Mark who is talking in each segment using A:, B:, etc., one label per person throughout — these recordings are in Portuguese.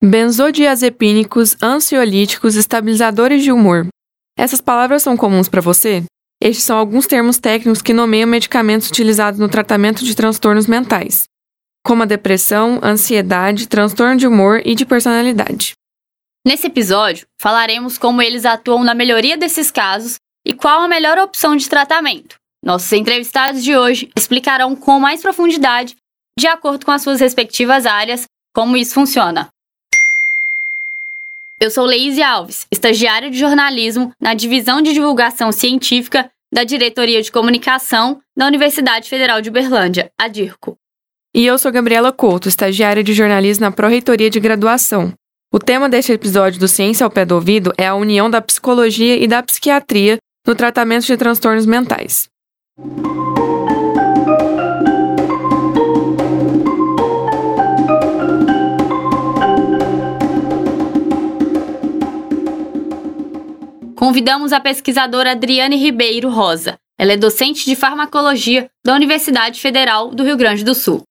A: Benzodiazepínicos, ansiolíticos, estabilizadores de humor. Essas palavras são comuns para você? Estes são alguns termos técnicos que nomeiam medicamentos utilizados no tratamento de transtornos mentais, como a depressão, ansiedade, transtorno de humor e de personalidade.
B: Nesse episódio, falaremos como eles atuam na melhoria desses casos e qual a melhor opção de tratamento. Nossos entrevistados de hoje explicarão com mais profundidade, de acordo com as suas respectivas áreas, como isso funciona. Eu sou Leise Alves, estagiária de jornalismo na Divisão de Divulgação Científica da Diretoria de Comunicação da Universidade Federal de Uberlândia, a DIRCO.
A: E eu sou Gabriela Couto, estagiária de jornalismo na Pró-Reitoria de Graduação. O tema deste episódio do Ciência ao Pé do Ouvido é a união da psicologia e da psiquiatria no tratamento de transtornos mentais.
B: Convidamos a pesquisadora Adriane Ribeiro Rosa. Ela é docente de farmacologia da Universidade Federal do Rio Grande do Sul.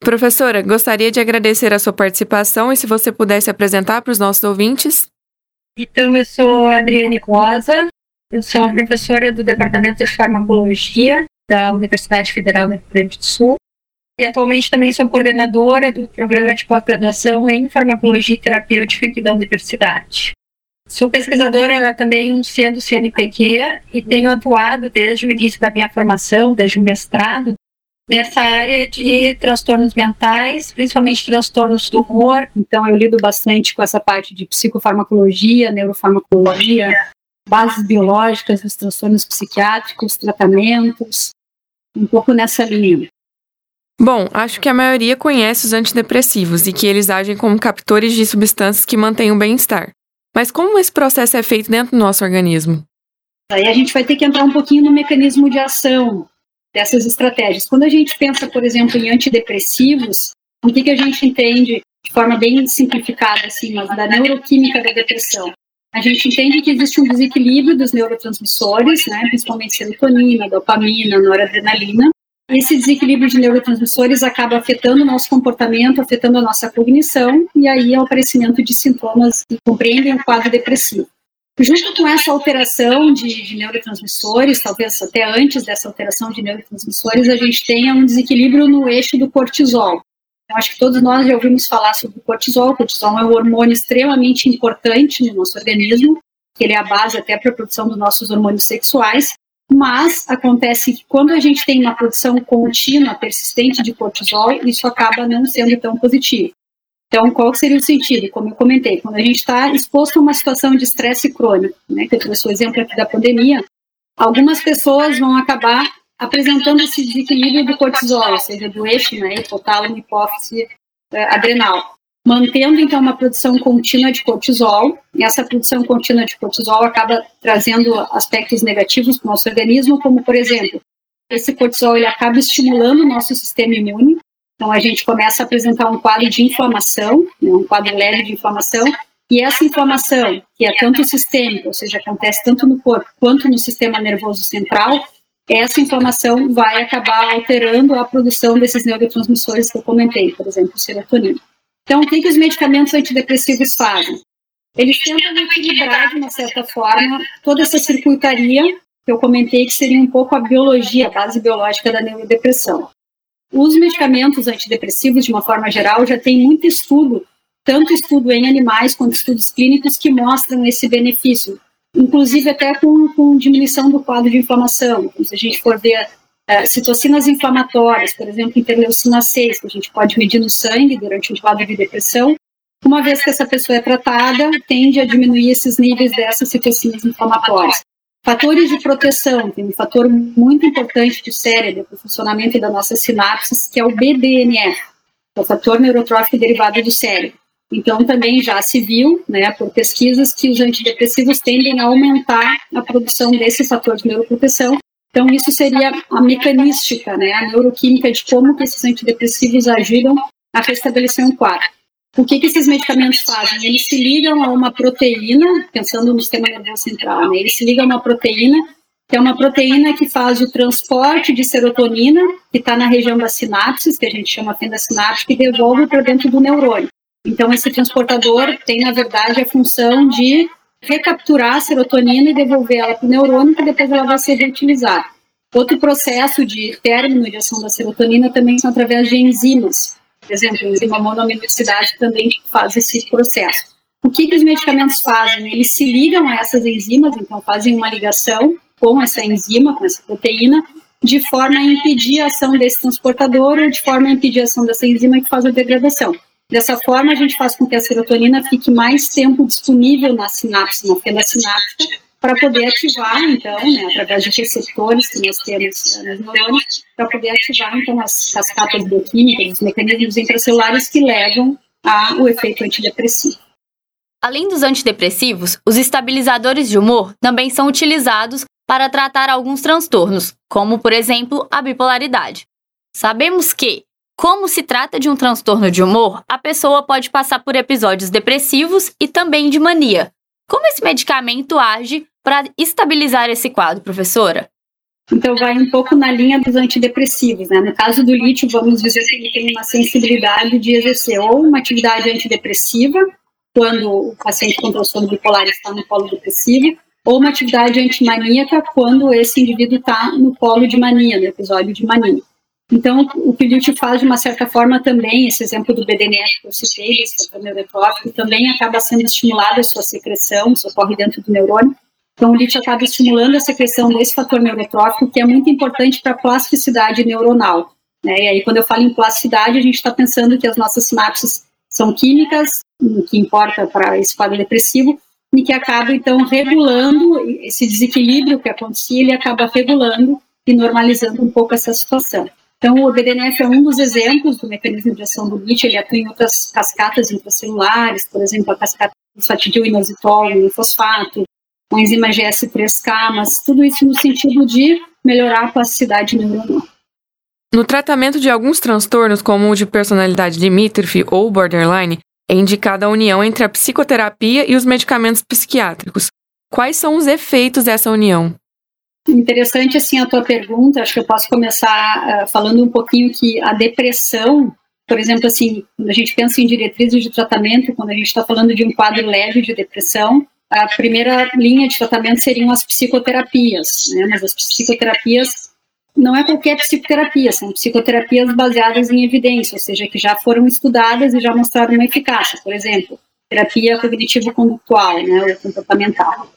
A: Professora, gostaria de agradecer a sua participação e se você pudesse apresentar para os nossos ouvintes.
C: Então, eu sou a Adriane Rosa, eu sou professora do Departamento de Farmacologia da Universidade Federal do Rio Grande do Sul e atualmente também sou coordenadora do programa de pós-graduação em Farmacologia e Terapêutica aqui da Universidade. Sou pesquisadora também sendo CNPq e tenho atuado desde o início da minha formação, desde o mestrado, nessa área de transtornos mentais, principalmente transtornos do humor. Então, eu lido bastante com essa parte de psicofarmacologia, neurofarmacologia, bases biológicas dos transtornos psiquiátricos, tratamentos, um pouco nessa linha.
A: Bom, acho que a maioria conhece os antidepressivos e que eles agem como captores de substâncias que mantêm o bem-estar. Mas como esse processo é feito dentro do nosso organismo?
C: Aí a gente vai ter que entrar um pouquinho no mecanismo de ação dessas estratégias. Quando a gente pensa, por exemplo, em antidepressivos, o que, que a gente entende de forma bem simplificada, assim, mas da neuroquímica da depressão? A gente entende que existe um desequilíbrio dos neurotransmissores, né, principalmente serotonina, dopamina, noradrenalina, esse desequilíbrio de neurotransmissores acaba afetando o nosso comportamento, afetando a nossa cognição, e aí é o aparecimento de sintomas que compreendem o quadro depressivo. Junto com essa alteração de, de, neurotransmissores, talvez até antes dessa alteração de neurotransmissores, a gente tenha um desequilíbrio no eixo do cortisol. Eu acho que todos nós já ouvimos falar sobre o cortisol. O cortisol é um hormônio extremamente importante no nosso organismo, ele é a base até para a produção dos nossos hormônios sexuais. Mas acontece que quando a gente tem uma produção contínua, persistente de cortisol, isso acaba não sendo tão positivo. Então, qual seria o sentido? Como eu comentei, quando a gente está exposto a uma situação de estresse crônico, né, que eu trouxe o exemplo aqui da pandemia, algumas pessoas vão acabar apresentando esse desequilíbrio do cortisol, ou seja, do eixo, né, hipotálamo, hipófise, eh, adrenal mantendo então uma produção contínua de cortisol. E essa produção contínua de cortisol acaba trazendo aspectos negativos para o nosso organismo, como por exemplo, esse cortisol ele acaba estimulando o nosso sistema imune. Então a gente começa a apresentar um quadro de inflamação, né, um quadro leve de inflamação, e essa inflamação, que é tanto sistêmica, ou seja, acontece tanto no corpo quanto no sistema nervoso central, essa inflamação vai acabar alterando a produção desses neurotransmissores que eu comentei, por exemplo, serotonina. Então, o que, que os medicamentos antidepressivos fazem? Eles tentam equilibrar, de uma certa forma, toda essa circuitaria que eu comentei, que seria um pouco a biologia, a base biológica da neurodepressão. Os medicamentos antidepressivos, de uma forma geral, já tem muito estudo, tanto estudo em animais quanto estudos clínicos, que mostram esse benefício, inclusive até com, com diminuição do quadro de inflamação. Então, se a gente for ver é, citocinas inflamatórias, por exemplo, interleucina 6, que a gente pode medir no sangue durante um quadro de depressão, uma vez que essa pessoa é tratada, tende a diminuir esses níveis dessas citocinas inflamatórias. Fatores de proteção, tem um fator muito importante do cérebro, para o funcionamento das nossas sinapses, que é o BDNF, é o fator neurotrófico derivado do cérebro. Então, também já se viu, né, por pesquisas, que os antidepressivos tendem a aumentar a produção desse fator de neuroproteção, então, isso seria a mecanística, né, a neuroquímica de como que esses antidepressivos ajudam a restabelecer um quadro. O que, que esses medicamentos fazem? Eles se ligam a uma proteína, pensando no sistema nervoso central, né, eles se ligam a uma proteína, que é uma proteína que faz o transporte de serotonina, que está na região das sinapses, que a gente chama fenda sináptica, e devolve para dentro do neurônio. Então, esse transportador tem, na verdade, a função de recapturar a serotonina e devolver ela para o neurônio, que depois ela vai ser reutilizada. Outro processo de término de ação da serotonina também são através de enzimas. Por exemplo, a enzima também faz esse processo. O que, que os medicamentos fazem? Eles se ligam a essas enzimas, então fazem uma ligação com essa enzima, com essa proteína, de forma a impedir a ação desse transportador ou de forma a impedir a ação dessa enzima que faz a degradação. Dessa forma, a gente faz com que a serotonina fique mais tempo disponível na sinapse, na fenda sináptica, para poder ativar, então, né, através de receptores que nós temos uh, nos neurônios, para poder ativar, então, as cascatas bioquímicas, os mecanismos intracelulares que levam ao efeito antidepressivo.
B: Além dos antidepressivos, os estabilizadores de humor também são utilizados para tratar alguns transtornos, como, por exemplo, a bipolaridade. Sabemos que, como se trata de um transtorno de humor, a pessoa pode passar por episódios depressivos e também de mania. Como esse medicamento age para estabilizar esse quadro, professora?
C: Então, vai um pouco na linha dos antidepressivos. Né? No caso do lítio, vamos dizer que ele tem uma sensibilidade de exercer ou uma atividade antidepressiva, quando o paciente com transtorno bipolar está no polo depressivo, ou uma atividade antimaníaca quando esse indivíduo está no polo de mania, no episódio de mania. Então, o que o lítio faz, de uma certa forma, também, esse exemplo do BDNF que eu citei, esse neurotrófico, também acaba sendo estimulada a sua secreção, isso ocorre dentro do neurônio. Então, o lítio acaba estimulando a secreção desse fator neurotrófico, que é muito importante para a plasticidade neuronal. Né? E aí, quando eu falo em plasticidade, a gente está pensando que as nossas sinapses são químicas, o que importa para esse quadro depressivo, e que acaba, então, regulando esse desequilíbrio que acontecia, ele acaba regulando e normalizando um pouco essa situação. Então, o BDNF é um dos exemplos do mecanismo de ação do lítio, ele atua em outras cascatas intracelulares, por exemplo, a cascata fosfatidil-inositol, fosfato, a enzima GS3K, mas tudo isso no sentido de melhorar a plasticidade neuronal.
A: No tratamento de alguns transtornos, como o de personalidade limítrofe ou borderline, é indicada a união entre a psicoterapia e os medicamentos psiquiátricos. Quais são os efeitos dessa união?
C: Interessante assim a tua pergunta. Acho que eu posso começar uh, falando um pouquinho que a depressão, por exemplo, assim, quando a gente pensa em diretrizes de tratamento, quando a gente está falando de um quadro leve de depressão, a primeira linha de tratamento seriam as psicoterapias, né? Mas as psicoterapias não é qualquer psicoterapia, são psicoterapias baseadas em evidência, ou seja, que já foram estudadas e já mostraram uma eficácia. Por exemplo, terapia cognitivo-condutual, né, ou comportamental.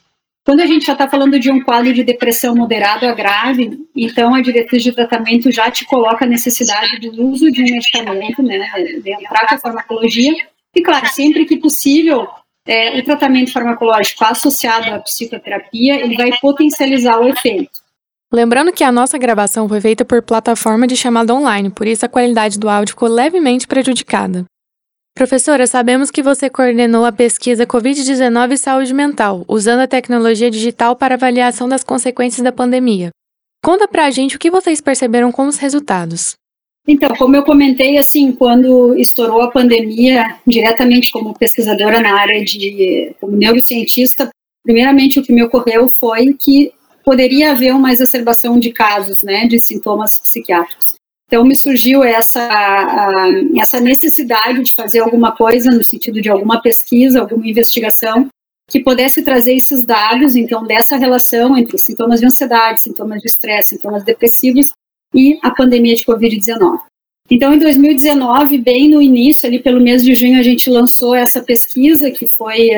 C: Quando a gente já está falando de um quadro de depressão moderado a grave, então a diretriz de tratamento já te coloca a necessidade do uso de um medicamento, né, de entrar com a farmacologia, e claro, sempre que possível, é, o tratamento farmacológico associado à psicoterapia, ele vai potencializar o efeito.
A: Lembrando que a nossa gravação foi feita por plataforma de chamada online, por isso a qualidade do áudio ficou levemente prejudicada. Professora, sabemos que você coordenou a pesquisa Covid-19 e Saúde Mental, usando a tecnologia digital para avaliação das consequências da pandemia. Conta pra gente o que vocês perceberam com os resultados.
C: Então, como eu comentei, assim, quando estourou a pandemia, diretamente como pesquisadora na área de como neurocientista, primeiramente o que me ocorreu foi que poderia haver uma exacerbação de casos, né, de sintomas psiquiátricos. Então me surgiu essa essa necessidade de fazer alguma coisa no sentido de alguma pesquisa, alguma investigação que pudesse trazer esses dados, então dessa relação entre sintomas de ansiedade, sintomas de estresse, sintomas depressivos e a pandemia de COVID-19. Então, em 2019, bem no início, ali pelo mês de junho, a gente lançou essa pesquisa, que foi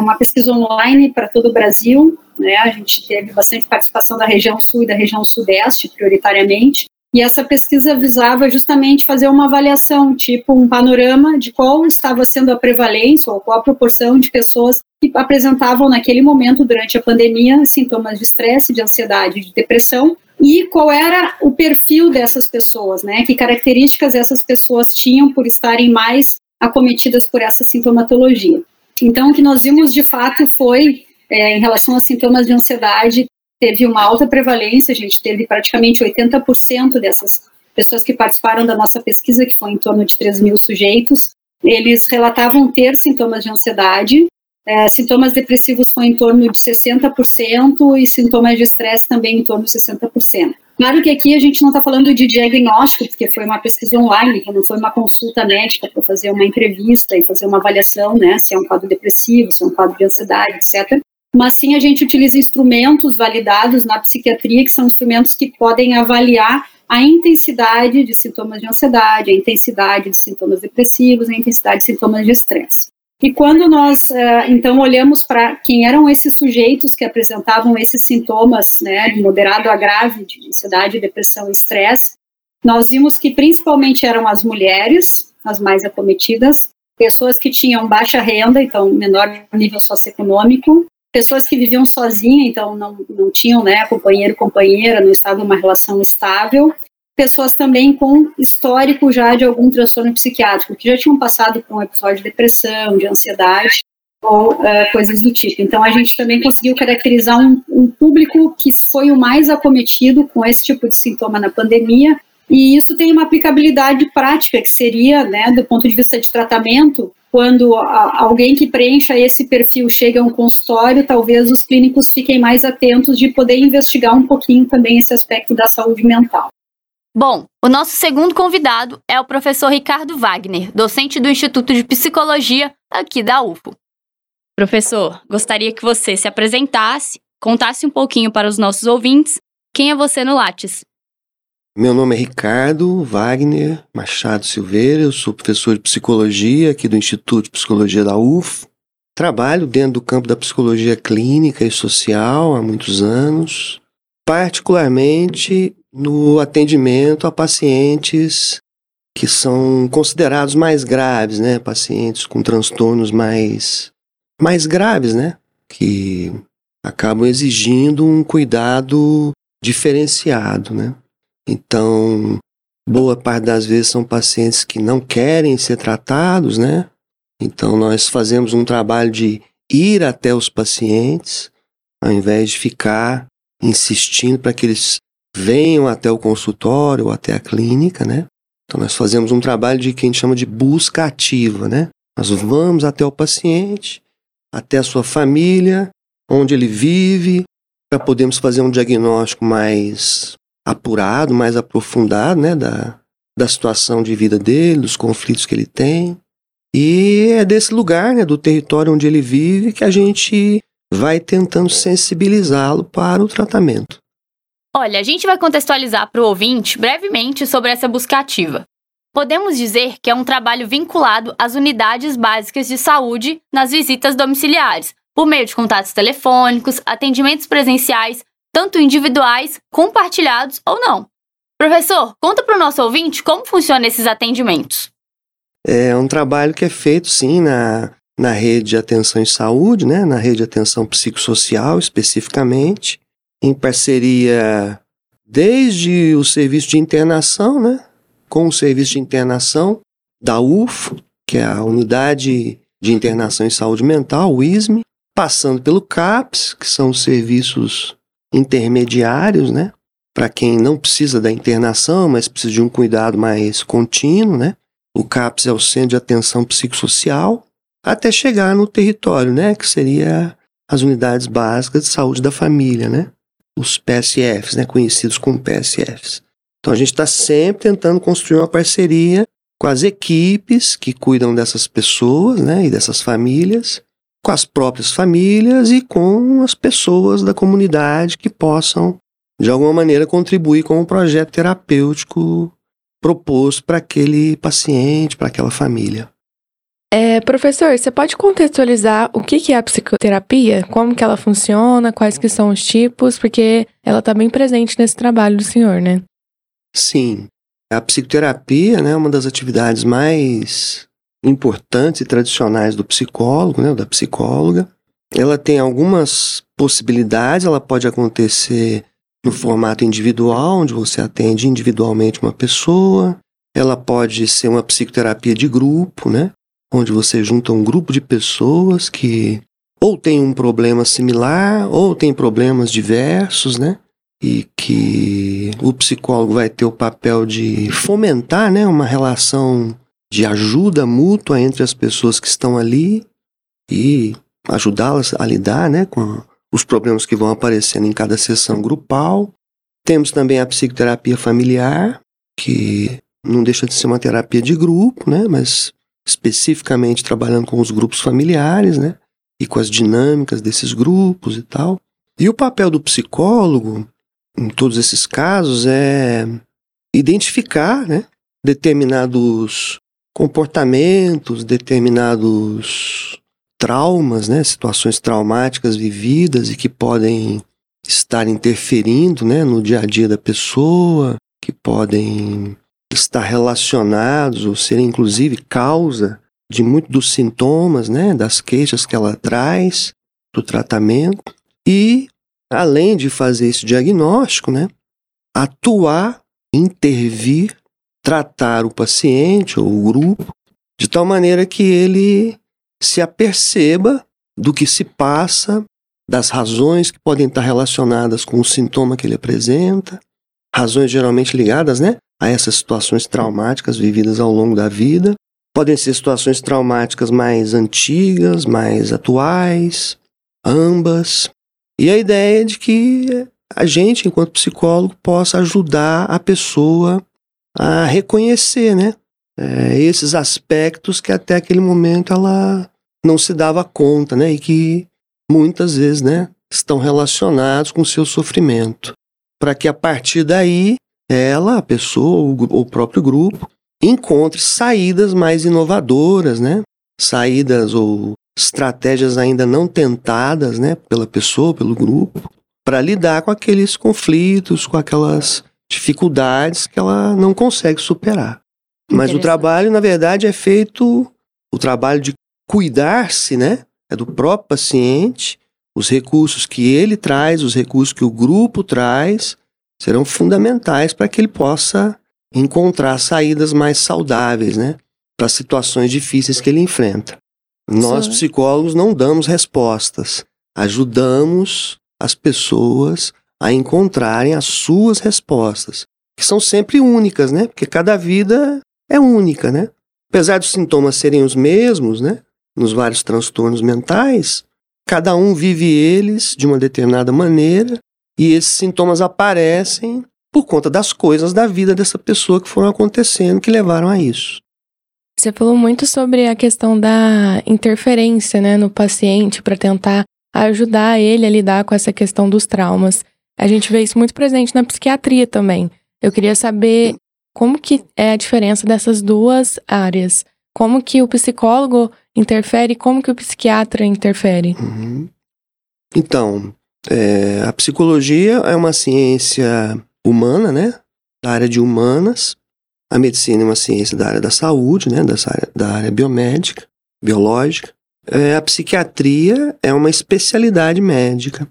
C: uma pesquisa online para todo o Brasil. Né? A gente teve bastante participação da região sul e da região sudeste, prioritariamente. E essa pesquisa visava justamente fazer uma avaliação, tipo um panorama de qual estava sendo a prevalência ou qual a proporção de pessoas que apresentavam naquele momento, durante a pandemia, sintomas de estresse, de ansiedade, de depressão, e qual era o perfil dessas pessoas, né? Que características essas pessoas tinham por estarem mais acometidas por essa sintomatologia. Então, o que nós vimos de fato foi, é, em relação a sintomas de ansiedade, teve uma alta prevalência, a gente teve praticamente 80% dessas pessoas que participaram da nossa pesquisa, que foi em torno de 3 mil sujeitos, eles relatavam ter sintomas de ansiedade, é, sintomas depressivos foi em torno de 60% e sintomas de estresse também em torno de 60%. Claro que aqui a gente não está falando de diagnóstico, porque foi uma pesquisa online, que não foi uma consulta médica para fazer uma entrevista e fazer uma avaliação, né, se é um quadro depressivo, se é um quadro de ansiedade, etc. Mas sim a gente utiliza instrumentos validados na psiquiatria, que são instrumentos que podem avaliar a intensidade de sintomas de ansiedade, a intensidade de sintomas depressivos, a intensidade de sintomas de estresse. E quando nós, eh, então, olhamos para quem eram esses sujeitos que apresentavam esses sintomas, né, de moderado a grave, de ansiedade, depressão e estresse, nós vimos que principalmente eram as mulheres, as mais acometidas, pessoas que tinham baixa renda, então menor nível socioeconômico, pessoas que viviam sozinhas, então não, não tinham né, companheiro, companheira, não estavam em uma relação estável, pessoas também com histórico já de algum transtorno psiquiátrico, que já tinham passado por um episódio de depressão, de ansiedade ou uh, coisas do tipo. Então a gente também conseguiu caracterizar um, um público que foi o mais acometido com esse tipo de sintoma na pandemia, e isso tem uma aplicabilidade prática, que seria, né, do ponto de vista de tratamento, quando alguém que preencha esse perfil chega a um consultório, talvez os clínicos fiquem mais atentos de poder investigar um pouquinho também esse aspecto da saúde mental.
B: Bom, o nosso segundo convidado é o professor Ricardo Wagner, docente do Instituto de Psicologia aqui da UFO. Professor, gostaria que você se apresentasse, contasse um pouquinho para os nossos ouvintes quem é você no Lattes.
D: Meu nome é Ricardo Wagner Machado Silveira, eu sou professor de psicologia aqui do Instituto de Psicologia da UFO. Trabalho dentro do campo da psicologia clínica e social há muitos anos, particularmente no atendimento a pacientes que são considerados mais graves, né? Pacientes com transtornos mais, mais graves, né? Que acabam exigindo um cuidado diferenciado, né? Então, boa parte das vezes são pacientes que não querem ser tratados, né? Então, nós fazemos um trabalho de ir até os pacientes, ao invés de ficar insistindo para que eles venham até o consultório ou até a clínica, né? Então nós fazemos um trabalho de que a gente chama de busca ativa, né? Nós vamos até o paciente, até a sua família, onde ele vive, para podermos fazer um diagnóstico mais apurado, mais aprofundado, né, da, da situação de vida dele, dos conflitos que ele tem. E é desse lugar, né, do território onde ele vive, que a gente vai tentando sensibilizá-lo para o tratamento.
B: Olha, a gente vai contextualizar para o ouvinte brevemente sobre essa busca ativa. Podemos dizer que é um trabalho vinculado às unidades básicas de saúde nas visitas domiciliares, por meio de contatos telefônicos, atendimentos presenciais, tanto individuais, compartilhados ou não. Professor, conta para o nosso ouvinte como funcionam esses atendimentos.
D: É um trabalho que é feito, sim, na, na rede de atenção em saúde, né? na rede de atenção psicossocial especificamente em parceria desde o serviço de internação, né, com o serviço de internação da UFO, que é a Unidade de Internação em Saúde Mental, o ISME, passando pelo CAPS, que são os serviços intermediários, né, para quem não precisa da internação, mas precisa de um cuidado mais contínuo, né? O CAPS é o Centro de Atenção Psicossocial, até chegar no território, né, que seria as unidades básicas de saúde da família, né? os PSFs, né, conhecidos como PSFs. Então a gente está sempre tentando construir uma parceria com as equipes que cuidam dessas pessoas né, e dessas famílias, com as próprias famílias e com as pessoas da comunidade que possam, de alguma maneira, contribuir com o projeto terapêutico proposto para aquele paciente, para aquela família.
A: É, professor, você pode contextualizar o que é a psicoterapia? Como que ela funciona? Quais que são os tipos? Porque ela está bem presente nesse trabalho do senhor, né?
D: Sim. A psicoterapia né, é uma das atividades mais importantes e tradicionais do psicólogo, né, da psicóloga. Ela tem algumas possibilidades, ela pode acontecer no formato individual, onde você atende individualmente uma pessoa. Ela pode ser uma psicoterapia de grupo, né? onde você junta um grupo de pessoas que ou tem um problema similar ou tem problemas diversos, né? E que o psicólogo vai ter o papel de fomentar, né, uma relação de ajuda mútua entre as pessoas que estão ali e ajudá-las a lidar, né, com os problemas que vão aparecendo em cada sessão grupal. Temos também a psicoterapia familiar, que não deixa de ser uma terapia de grupo, né? Mas especificamente trabalhando com os grupos familiares, né? E com as dinâmicas desses grupos e tal. E o papel do psicólogo, em todos esses casos, é identificar, né? Determinados comportamentos, determinados traumas, né? Situações traumáticas vividas e que podem estar interferindo né, no dia a dia da pessoa, que podem estar relacionados ou ser inclusive causa de muitos dos sintomas, né, das queixas que ela traz do tratamento e além de fazer esse diagnóstico, né, atuar, intervir, tratar o paciente ou o grupo de tal maneira que ele se aperceba do que se passa das razões que podem estar relacionadas com o sintoma que ele apresenta, razões geralmente ligadas né, a essas situações traumáticas vividas ao longo da vida. Podem ser situações traumáticas mais antigas, mais atuais, ambas. E a ideia é de que a gente, enquanto psicólogo, possa ajudar a pessoa a reconhecer né, é, esses aspectos que até aquele momento ela não se dava conta, né, e que muitas vezes, né, estão relacionados com o seu sofrimento, para que a partir daí ela, a pessoa, o, o próprio grupo, encontre saídas mais inovadoras, né, saídas ou estratégias ainda não tentadas, né, pela pessoa, pelo grupo, para lidar com aqueles conflitos, com aquelas dificuldades que ela não consegue superar. Mas o trabalho, na verdade, é feito o trabalho de cuidar-se, né? é do próprio paciente, os recursos que ele traz, os recursos que o grupo traz, serão fundamentais para que ele possa encontrar saídas mais saudáveis, né, para situações difíceis que ele enfrenta. Nós psicólogos não damos respostas, ajudamos as pessoas a encontrarem as suas respostas, que são sempre únicas, né? Porque cada vida é única, né? Apesar dos sintomas serem os mesmos, né? nos vários transtornos mentais, cada um vive eles de uma determinada maneira e esses sintomas aparecem por conta das coisas da vida dessa pessoa que foram acontecendo que levaram a isso.
A: Você falou muito sobre a questão da interferência né, no paciente para tentar ajudar ele a lidar com essa questão dos traumas. A gente vê isso muito presente na psiquiatria também. Eu queria saber como que é a diferença dessas duas áreas. Como que o psicólogo interfere? Como que o psiquiatra interfere?
D: Uhum. Então, é, a psicologia é uma ciência humana, né? Da área de humanas. A medicina é uma ciência da área da saúde, né? Da área, da área biomédica, biológica. É, a psiquiatria é uma especialidade médica.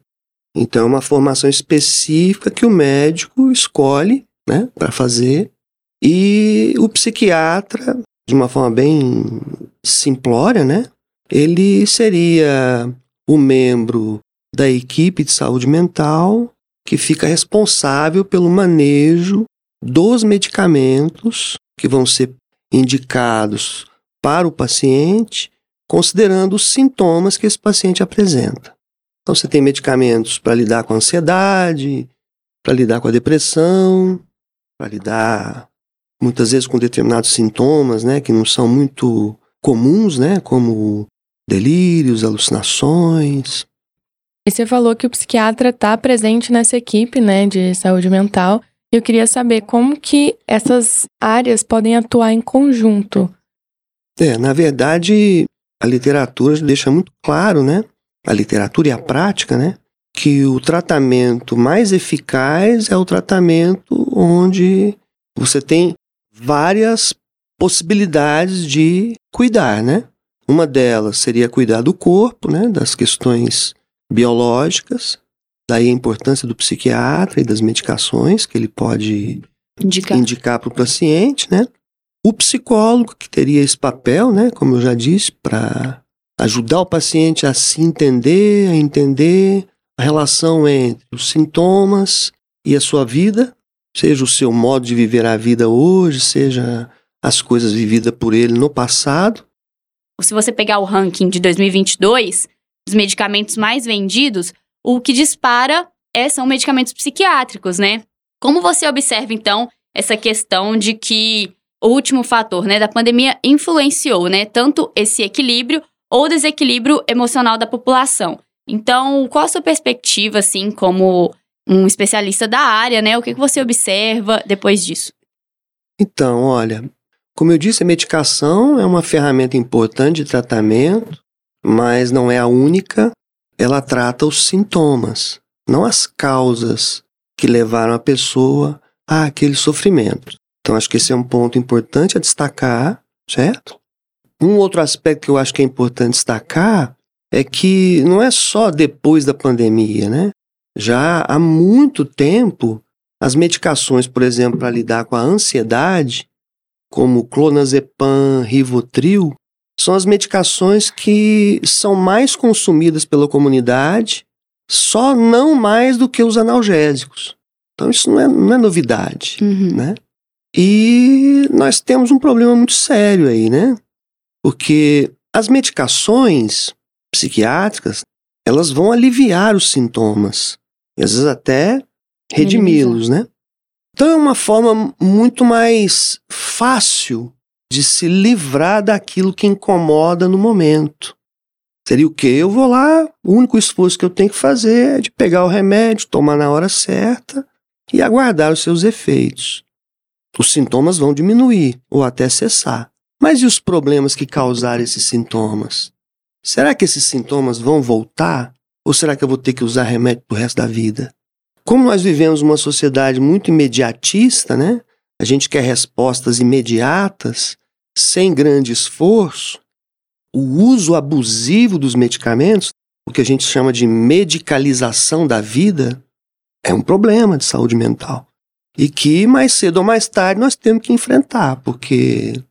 D: Então, é uma formação específica que o médico escolhe né, para fazer. E o psiquiatra de uma forma bem simplória, né? Ele seria o membro da equipe de saúde mental que fica responsável pelo manejo dos medicamentos que vão ser indicados para o paciente, considerando os sintomas que esse paciente apresenta. Então, você tem medicamentos para lidar com a ansiedade, para lidar com a depressão, para lidar muitas vezes com determinados sintomas, né, que não são muito comuns, né, como delírios, alucinações.
A: E você falou que o psiquiatra está presente nessa equipe, né, de saúde mental. Eu queria saber como que essas áreas podem atuar em conjunto.
D: É, na verdade, a literatura deixa muito claro, né, a literatura e a prática, né, que o tratamento mais eficaz é o tratamento onde você tem várias possibilidades de cuidar, né? Uma delas seria cuidar do corpo, né, das questões biológicas, daí a importância do psiquiatra e das medicações que ele pode indicar para o paciente, né? O psicólogo que teria esse papel, né, como eu já disse, para ajudar o paciente a se entender, a entender a relação entre os sintomas e a sua vida, seja o seu modo de viver a vida hoje, seja as coisas vividas por ele no passado.
B: Se você pegar o ranking de 2022 dos medicamentos mais vendidos, o que dispara é, são medicamentos psiquiátricos, né? Como você observa, então, essa questão de que o último fator né, da pandemia influenciou né, tanto esse equilíbrio ou desequilíbrio emocional da população? Então, qual a sua perspectiva, assim, como um especialista da área, né? O que, que você observa depois disso?
D: Então, olha, como eu disse, a medicação é uma ferramenta importante de tratamento, mas não é a única. Ela trata os sintomas, não as causas que levaram a pessoa a aquele sofrimento. Então, acho que esse é um ponto importante a destacar, certo? Um outro aspecto que eu acho que é importante destacar é que não é só depois da pandemia, né? Já há muito tempo, as medicações, por exemplo, para lidar com a ansiedade, como clonazepam, rivotril, são as medicações que são mais consumidas pela comunidade, só não mais do que os analgésicos. Então isso não é, não é novidade, uhum. né? E nós temos um problema muito sério aí, né? Porque as medicações psiquiátricas, elas vão aliviar os sintomas, e às vezes até redimi-los, né? Então é uma forma muito mais fácil de se livrar daquilo que incomoda no momento. Seria o quê? Eu vou lá, o único esforço que eu tenho que fazer é de pegar o remédio, tomar na hora certa e aguardar os seus efeitos. Os sintomas vão diminuir ou até cessar. Mas e os problemas que causaram esses sintomas? Será que esses sintomas vão voltar? Ou será que eu vou ter que usar remédio pro resto da vida? Como nós vivemos uma sociedade muito imediatista, né? A gente quer respostas imediatas, sem grande esforço. O uso abusivo dos medicamentos, o que a gente chama de medicalização da vida, é um problema de saúde mental. E que mais cedo ou mais tarde nós temos que enfrentar, porque,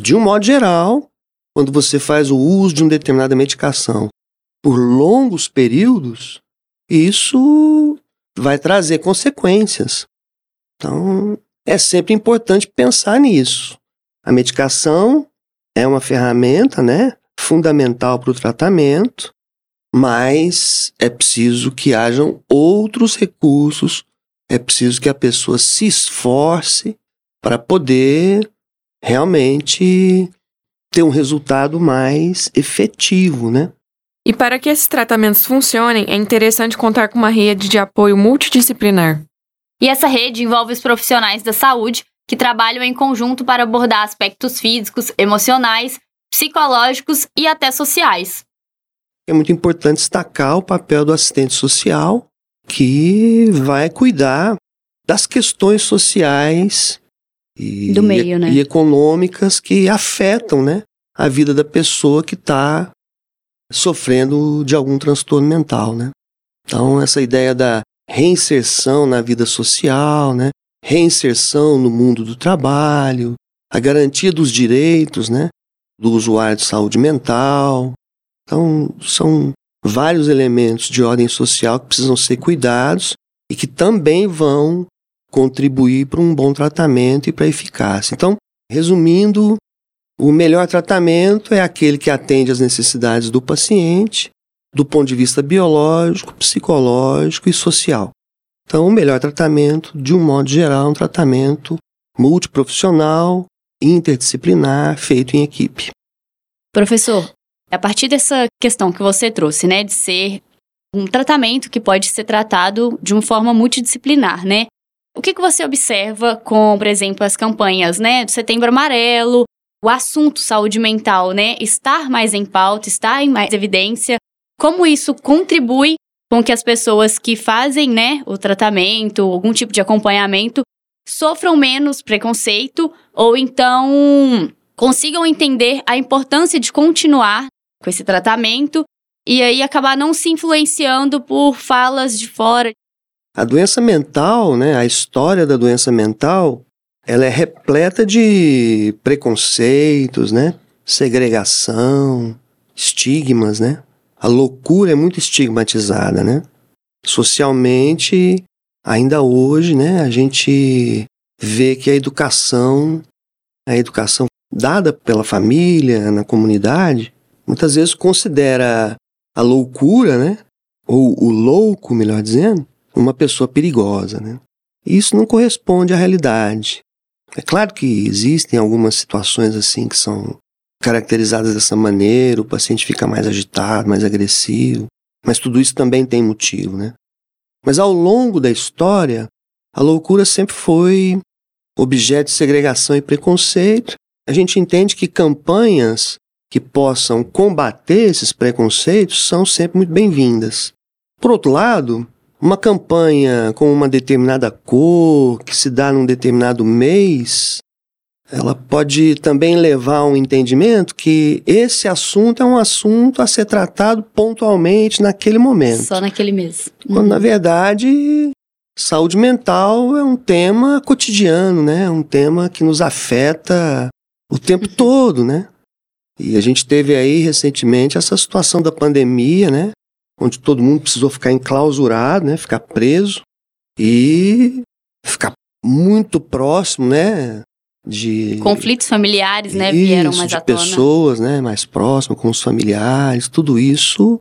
D: de um modo geral, quando você faz o uso de uma determinada medicação por longos períodos, isso vai trazer consequências. Então, é sempre importante pensar nisso. A medicação é uma ferramenta, né, fundamental para o tratamento, mas é preciso que hajam outros recursos, é preciso que a pessoa se esforce para poder realmente ter um resultado mais efetivo, né?
A: E para que esses tratamentos funcionem, é interessante contar com uma rede de apoio multidisciplinar.
B: E essa rede envolve os profissionais da saúde que trabalham em conjunto para abordar aspectos físicos, emocionais, psicológicos e até sociais.
D: É muito importante destacar o papel do assistente social, que vai cuidar das questões sociais e,
B: do meio, né?
D: e econômicas que afetam né, a vida da pessoa que está sofrendo de algum transtorno mental. Né? Então, essa ideia da reinserção na vida social, né? reinserção no mundo do trabalho, a garantia dos direitos né? do usuário de saúde mental. Então, são vários elementos de ordem social que precisam ser cuidados e que também vão contribuir para um bom tratamento e para eficácia. Então, resumindo, o melhor tratamento é aquele que atende às necessidades do paciente, do ponto de vista biológico, psicológico e social. Então, o melhor tratamento, de um modo geral, é um tratamento multiprofissional, interdisciplinar, feito em equipe.
B: Professor, a partir dessa questão que você trouxe, né, de ser um tratamento que pode ser tratado de uma forma multidisciplinar, né? O que, que você observa com, por exemplo, as campanhas, né, do Setembro Amarelo, o assunto saúde mental, né, estar mais em pauta, estar em mais evidência, como isso contribui com que as pessoas que fazem, né, o tratamento, algum tipo de acompanhamento, sofram menos preconceito ou então consigam entender a importância de continuar com esse tratamento e aí acabar não se influenciando por falas de fora.
D: A doença mental, né, a história da doença mental, ela é repleta de preconceitos, né, segregação, estigmas, né? A loucura é muito estigmatizada, né? Socialmente, ainda hoje, né, a gente vê que a educação, a educação dada pela família, na comunidade, muitas vezes considera a loucura, né? Ou o louco, melhor dizendo, uma pessoa perigosa, né? Isso não corresponde à realidade. É claro que existem algumas situações assim que são caracterizadas dessa maneira, o paciente fica mais agitado, mais agressivo, mas tudo isso também tem motivo, né? Mas ao longo da história, a loucura sempre foi objeto de segregação e preconceito. A gente entende que campanhas que possam combater esses preconceitos são sempre muito bem-vindas. Por outro lado, uma campanha com uma determinada cor, que se dá num determinado mês, ela pode também levar a um entendimento que esse assunto é um assunto a ser tratado pontualmente naquele momento.
B: Só naquele mês.
D: Quando, uhum. na verdade, saúde mental é um tema cotidiano, né? É um tema que nos afeta o tempo uhum. todo, né? E a gente teve aí recentemente essa situação da pandemia, né? Onde todo mundo precisou ficar enclausurado, né? Ficar preso e ficar muito próximo, né? De
B: conflitos familiares, né? Isso, vieram mais
D: de
B: à
D: tona. pessoas, né? Mais próximas com os familiares, tudo isso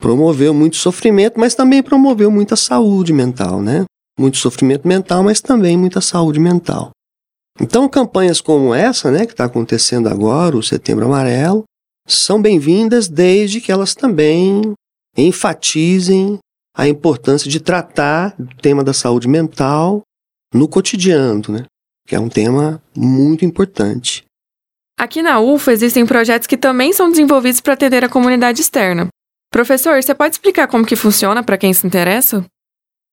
D: promoveu muito sofrimento, mas também promoveu muita saúde mental, né? Muito sofrimento mental, mas também muita saúde mental. Então, campanhas como essa, né, que está acontecendo agora, o Setembro Amarelo, são bem-vindas desde que elas também enfatizem a importância de tratar o tema da saúde mental no cotidiano, né? Que é um tema muito importante.
A: Aqui na UFA existem projetos que também são desenvolvidos para atender a comunidade externa. Professor, você pode explicar como que funciona para quem se interessa?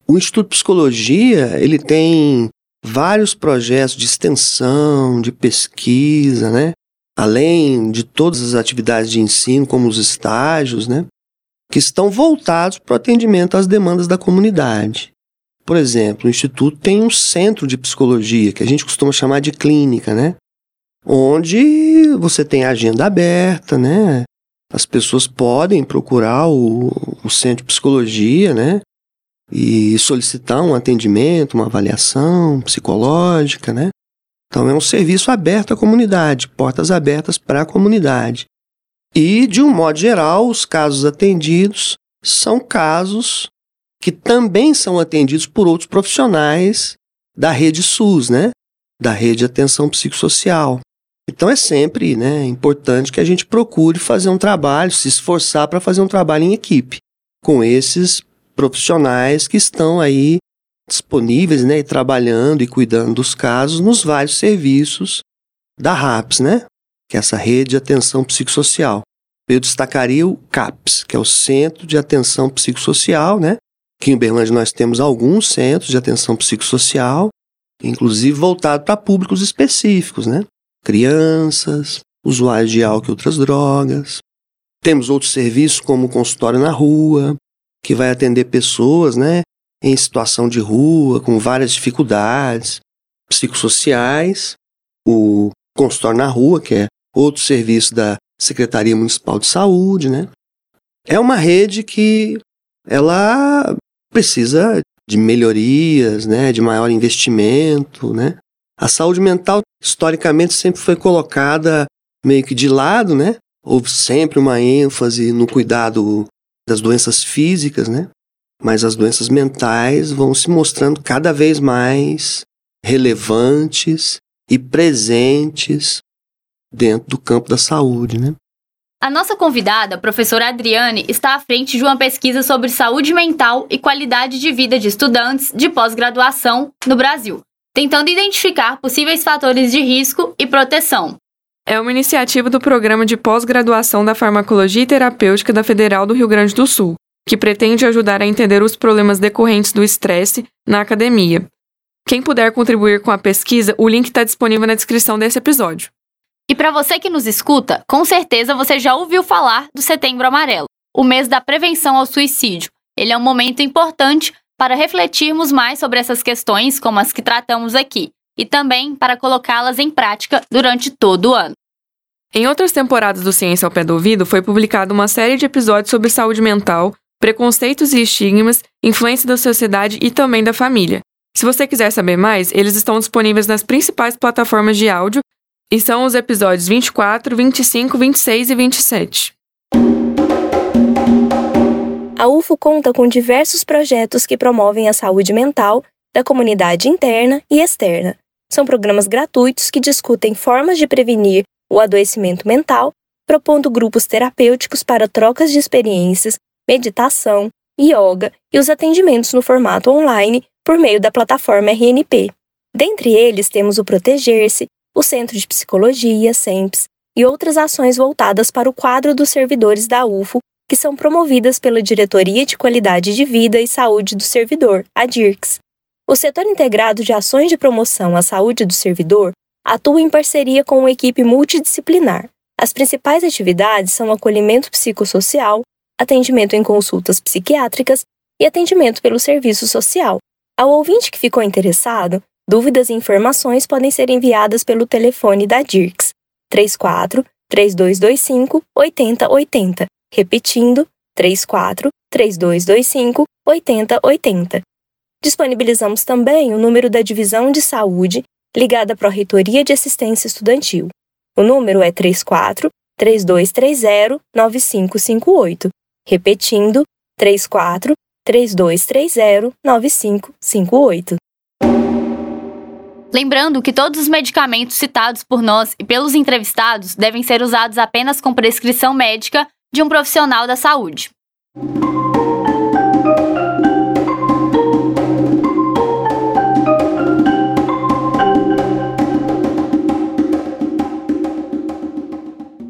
D: O Instituto de Psicologia, ele tem vários projetos de extensão, de pesquisa, né? Além de todas as atividades de ensino, como os estágios, né? Que estão voltados para o atendimento às demandas da comunidade. Por exemplo, o Instituto tem um centro de psicologia, que a gente costuma chamar de clínica, né? Onde você tem agenda aberta, né? As pessoas podem procurar o, o centro de psicologia, né? e solicitar um atendimento, uma avaliação psicológica, né? Então é um serviço aberto à comunidade, portas abertas para a comunidade. E, de um modo geral, os casos atendidos são casos que também são atendidos por outros profissionais da rede SUS, né? Da rede de atenção psicossocial. Então é sempre né, importante que a gente procure fazer um trabalho, se esforçar para fazer um trabalho em equipe com esses profissionais que estão aí disponíveis, né, e trabalhando e cuidando dos casos nos vários serviços da RAPS, né, que é essa rede de atenção psicossocial. Eu destacaria o CAPS, que é o Centro de Atenção Psicossocial, né, que em Uberlândia nós temos alguns centros de atenção psicossocial, inclusive voltado para públicos específicos, né, crianças, usuários de álcool e outras drogas. Temos outros serviços como o consultório na rua, que vai atender pessoas, né, em situação de rua, com várias dificuldades psicossociais, o consultório na rua, que é outro serviço da Secretaria Municipal de Saúde, né? É uma rede que ela precisa de melhorias, né, de maior investimento, né? A saúde mental historicamente sempre foi colocada meio que de lado, né? Houve sempre uma ênfase no cuidado das doenças físicas, né? Mas as doenças mentais vão se mostrando cada vez mais relevantes e presentes dentro do campo da saúde, né?
B: A nossa convidada, a professora Adriane, está à frente de uma pesquisa sobre saúde mental e qualidade de vida de estudantes de pós-graduação no Brasil, tentando identificar possíveis fatores de risco e proteção,
A: é uma iniciativa do Programa de Pós-Graduação da Farmacologia e Terapêutica da Federal do Rio Grande do Sul, que pretende ajudar a entender os problemas decorrentes do estresse na academia. Quem puder contribuir com a pesquisa, o link está disponível na descrição desse episódio.
B: E para você que nos escuta, com certeza você já ouviu falar do Setembro Amarelo, o mês da prevenção ao suicídio. Ele é um momento importante para refletirmos mais sobre essas questões, como as que tratamos aqui, e também para colocá-las em prática durante todo o ano.
A: Em outras temporadas do Ciência ao Pé do Ouvido, foi publicada uma série de episódios sobre saúde mental, preconceitos e estigmas, influência da sociedade e também da família. Se você quiser saber mais, eles estão disponíveis nas principais plataformas de áudio e são os episódios 24, 25, 26 e 27.
E: A UFO conta com diversos projetos que promovem a saúde mental da comunidade interna e externa. São programas gratuitos que discutem formas de prevenir o adoecimento mental, propondo grupos terapêuticos para trocas de experiências, meditação, yoga e os atendimentos no formato online por meio da plataforma RNP. Dentre eles temos o Proteger-se, o Centro de Psicologia, SEMPS, e outras ações voltadas para o quadro dos servidores da UFO, que são promovidas pela Diretoria de Qualidade de Vida e Saúde do Servidor, a DIRCS. O setor integrado de ações de promoção à saúde do servidor atua em parceria com uma equipe multidisciplinar. As principais atividades são acolhimento psicossocial, atendimento em consultas psiquiátricas e atendimento pelo serviço social. Ao ouvinte que ficou interessado, dúvidas e informações podem ser enviadas pelo telefone da DIRCS 34 3225 8080, repetindo 34 3225 8080. Disponibilizamos também o número da Divisão de Saúde ligada à Pró-Reitoria de Assistência Estudantil. O número é 34 3230 9558. Repetindo, 34 3230 9558.
B: Lembrando que todos os medicamentos citados por nós e pelos entrevistados devem ser usados apenas com prescrição médica de um profissional da saúde.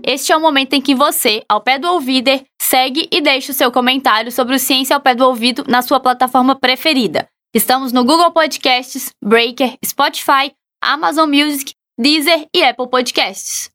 B: Este é o momento em que você, ao pé do ouvido, segue e deixa o seu comentário sobre o Ciência ao pé do ouvido na sua plataforma preferida. Estamos no Google Podcasts, Breaker, Spotify, Amazon Music, Deezer e Apple Podcasts.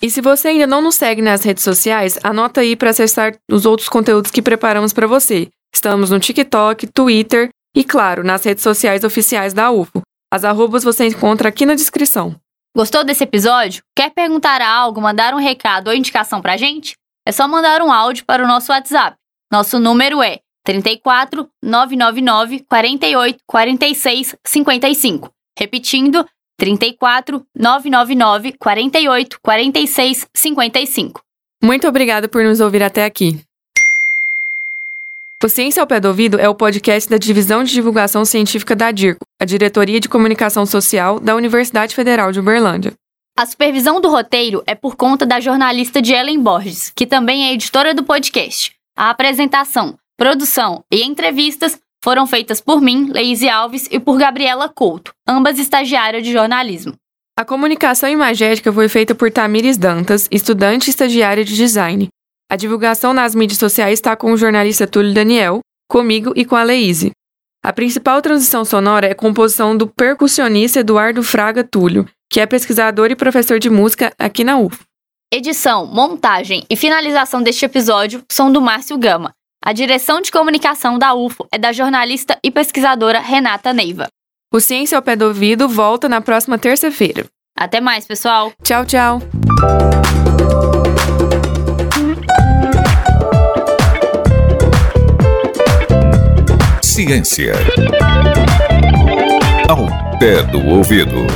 A: E se você ainda não nos segue nas redes sociais, anota aí para acessar os outros conteúdos que preparamos para você. Estamos no TikTok, Twitter e, claro, nas redes sociais oficiais da UFO. As arrobas você encontra aqui na descrição.
B: Gostou desse episódio? Quer perguntar algo, mandar um recado ou indicação pra gente? É só mandar um áudio para o nosso WhatsApp. Nosso número é 34 999 48 46 55. Repetindo, 34 999 48 46 55.
A: Muito obrigada por nos ouvir até aqui. O Ciência ao Pé do Ouvido é o podcast da Divisão de Divulgação Científica da DIRCO, a Diretoria de Comunicação Social da Universidade Federal de Uberlândia.
B: A supervisão do roteiro é por conta da jornalista de Ellen Borges, que também é editora do podcast. A apresentação, produção e entrevistas foram feitas por mim, Leise Alves, e por Gabriela Couto, ambas estagiárias de jornalismo.
A: A comunicação imagética foi feita por Tamires Dantas, estudante e estagiária de design, a divulgação nas mídias sociais está com o jornalista Túlio Daniel, comigo e com a Leíse. A principal transição sonora é a composição do percussionista Eduardo Fraga Túlio, que é pesquisador e professor de música aqui na UF.
B: Edição, montagem e finalização deste episódio são do Márcio Gama. A direção de comunicação da UFO é da jornalista e pesquisadora Renata Neiva.
A: O Ciência ao Pé do Ouvido volta na próxima terça-feira.
B: Até mais, pessoal.
A: Tchau, tchau.
F: Ciência. Ao pé do ouvido.